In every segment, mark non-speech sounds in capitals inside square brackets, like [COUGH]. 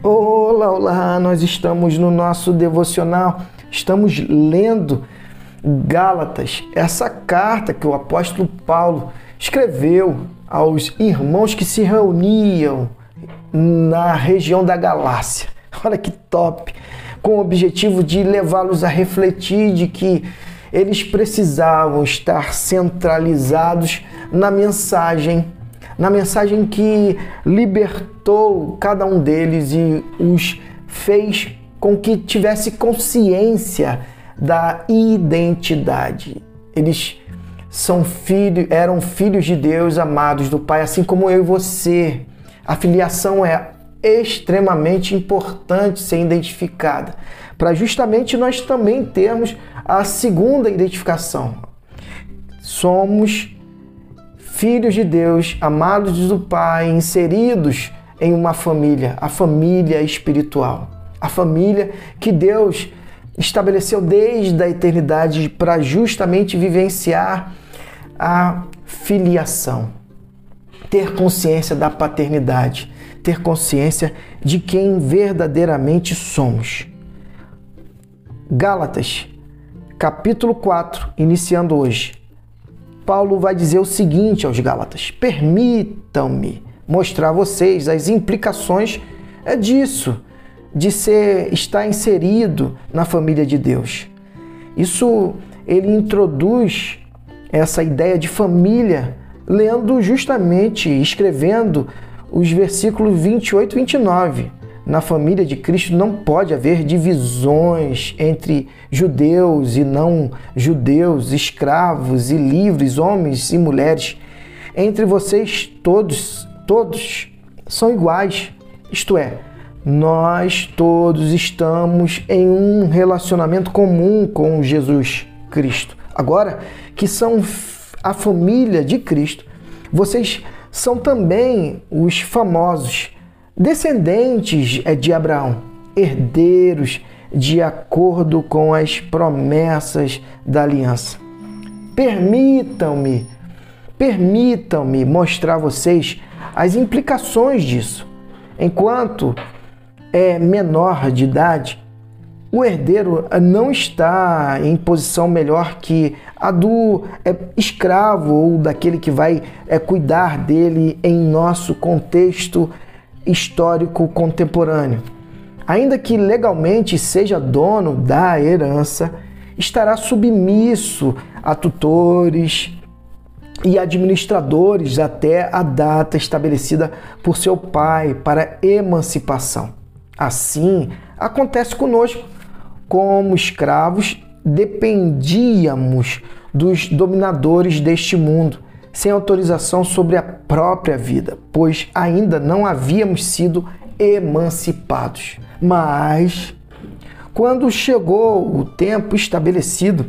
Olá, olá! Nós estamos no nosso devocional, estamos lendo Gálatas, essa carta que o apóstolo Paulo escreveu aos irmãos que se reuniam na região da Galácia. [LAUGHS] Olha que top! Com o objetivo de levá-los a refletir de que eles precisavam estar centralizados na mensagem, na mensagem que libertou cada um deles e os fez com que tivesse consciência da identidade. Eles são filhos, eram filhos de Deus, amados do Pai, assim como eu e você. A filiação é extremamente importante ser identificada, para justamente nós também termos a segunda identificação. Somos filhos de Deus, amados do Pai, inseridos em uma família, a família espiritual, a família que Deus estabeleceu desde a eternidade para justamente vivenciar a filiação, ter consciência da paternidade, ter consciência de quem verdadeiramente somos. Gálatas, capítulo 4, iniciando hoje. Paulo vai dizer o seguinte aos Gálatas: Permitam-me mostrar a vocês as implicações é disso de ser estar inserido na família de Deus. Isso ele introduz essa ideia de família lendo justamente, escrevendo os versículos 28 e 29. Na família de Cristo não pode haver divisões entre judeus e não judeus, escravos e livres, homens e mulheres. Entre vocês todos, todos são iguais. Isto é, nós todos estamos em um relacionamento comum com Jesus Cristo. Agora, que são a família de Cristo, vocês são também os famosos descendentes é, de Abraão, herdeiros de acordo com as promessas da aliança. Permitam-me, permitam-me mostrar a vocês as implicações disso. Enquanto é menor de idade, o herdeiro não está em posição melhor que a do é, escravo ou daquele que vai é, cuidar dele em nosso contexto histórico contemporâneo. Ainda que legalmente seja dono da herança, estará submisso a tutores e administradores até a data estabelecida por seu pai para emancipação. Assim, acontece conosco. Como escravos, dependíamos dos dominadores deste mundo, sem autorização sobre a própria vida, pois ainda não havíamos sido emancipados. Mas, quando chegou o tempo estabelecido,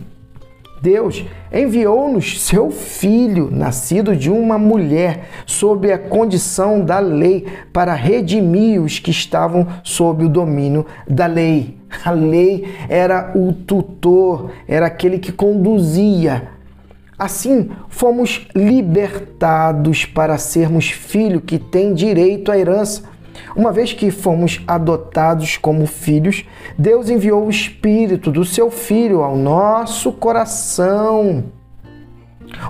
Deus enviou-nos seu filho, nascido de uma mulher, sob a condição da lei, para redimir os que estavam sob o domínio da lei. A lei era o tutor, era aquele que conduzia. Assim, fomos libertados para sermos filho que tem direito à herança. Uma vez que fomos adotados como filhos, Deus enviou o Espírito do seu Filho ao nosso coração,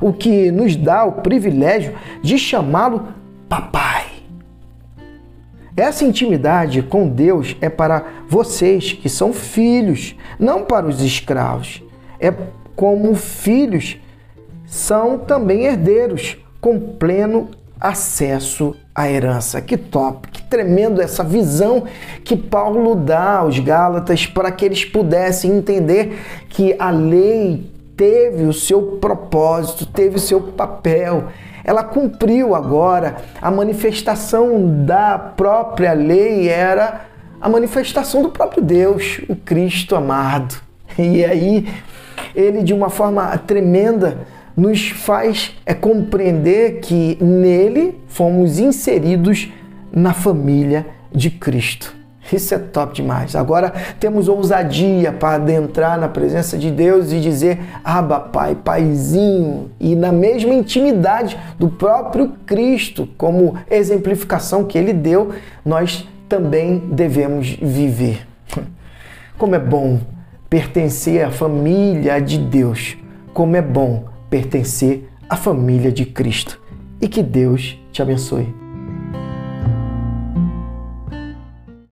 o que nos dá o privilégio de chamá-lo Papai. Essa intimidade com Deus é para vocês que são filhos, não para os escravos. É como filhos são também herdeiros, com pleno acesso à herança. Que top, que tremendo essa visão que Paulo dá aos Gálatas para que eles pudessem entender que a lei teve o seu propósito, teve o seu papel. Ela cumpriu agora. A manifestação da própria lei era a manifestação do próprio Deus, o Cristo amado. E aí, ele, de uma forma tremenda, nos faz é compreender que nele fomos inseridos na família de Cristo. Isso é top demais. Agora temos ousadia para adentrar na presença de Deus e dizer: Aba, Pai, Paizinho, e na mesma intimidade do próprio Cristo, como exemplificação que ele deu, nós também devemos viver. Como é bom pertencer à família de Deus. Como é bom pertencer à família de Cristo. E que Deus te abençoe.